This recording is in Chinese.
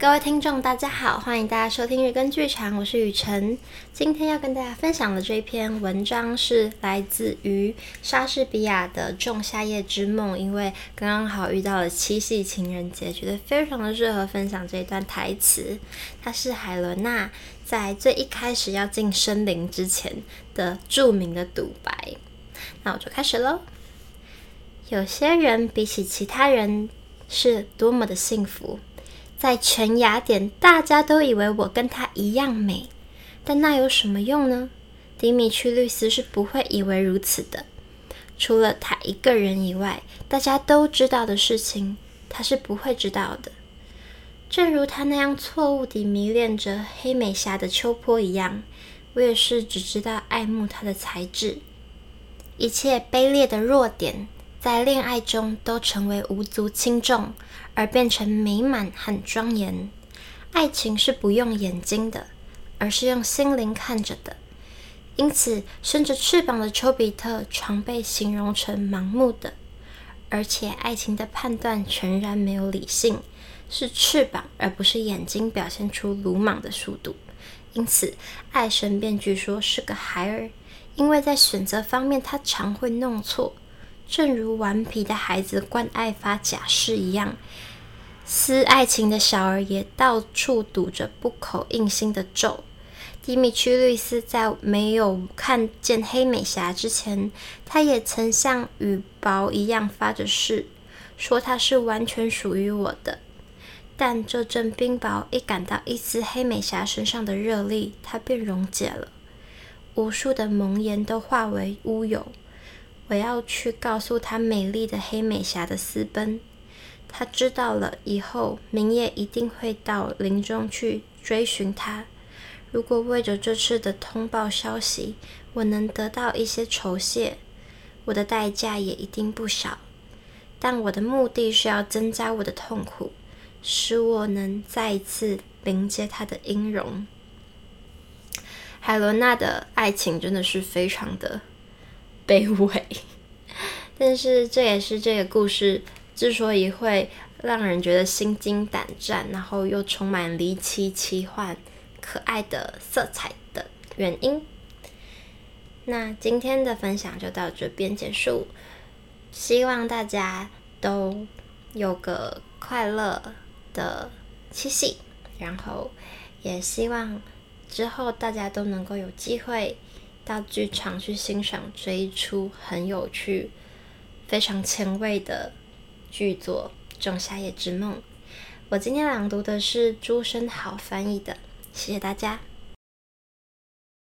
各位听众，大家好，欢迎大家收听日更剧场，我是雨辰。今天要跟大家分享的这篇文章是来自于莎士比亚的《仲夏夜之梦》，因为刚刚好遇到了七夕情人节，觉得非常的适合分享这一段台词。它是海伦娜在最一开始要进森林之前的著名的独白。那我就开始喽。有些人比起其他人是多么的幸福。在全雅典，大家都以为我跟她一样美，但那有什么用呢？迪米区律斯是不会以为如此的。除了他一个人以外，大家都知道的事情，他是不会知道的。正如他那样错误地迷恋着黑美霞的秋波一样，我也是只知道爱慕她的才智。一切卑劣的弱点，在恋爱中都成为无足轻重，而变成美满和庄严。爱情是不用眼睛的，而是用心灵看着的。因此，伸着翅膀的丘比特常被形容成盲目的，而且爱情的判断全然没有理性，是翅膀而不是眼睛表现出鲁莽的速度。因此，爱神便据说是个孩儿，因为在选择方面他常会弄错。正如顽皮的孩子惯爱发假誓一样，思爱情的小儿也到处堵着不口硬心的咒。迪米区律斯在没有看见黑美霞之前，他也曾像羽雹一样发着誓，说他是完全属于我的。但这阵冰雹一感到一丝黑美霞身上的热力，它便溶解了，无数的盟言都化为乌有。我要去告诉她美丽的黑美霞的私奔。她知道了以后，明夜一定会到林中去追寻她。如果为着这次的通报消息，我能得到一些酬谢，我的代价也一定不小。但我的目的是要增加我的痛苦，使我能再一次迎接她的音容。海伦娜的爱情真的是非常的。卑微，但是这也是这个故事之所以会让人觉得心惊胆战，然后又充满离奇、奇幻、可爱的色彩的原因。那今天的分享就到这边结束，希望大家都有个快乐的七夕，然后也希望之后大家都能够有机会。到剧场去欣赏这一出很有趣、非常前卫的剧作《仲夏夜之梦》。我今天朗读的是朱生豪翻译的，谢谢大家。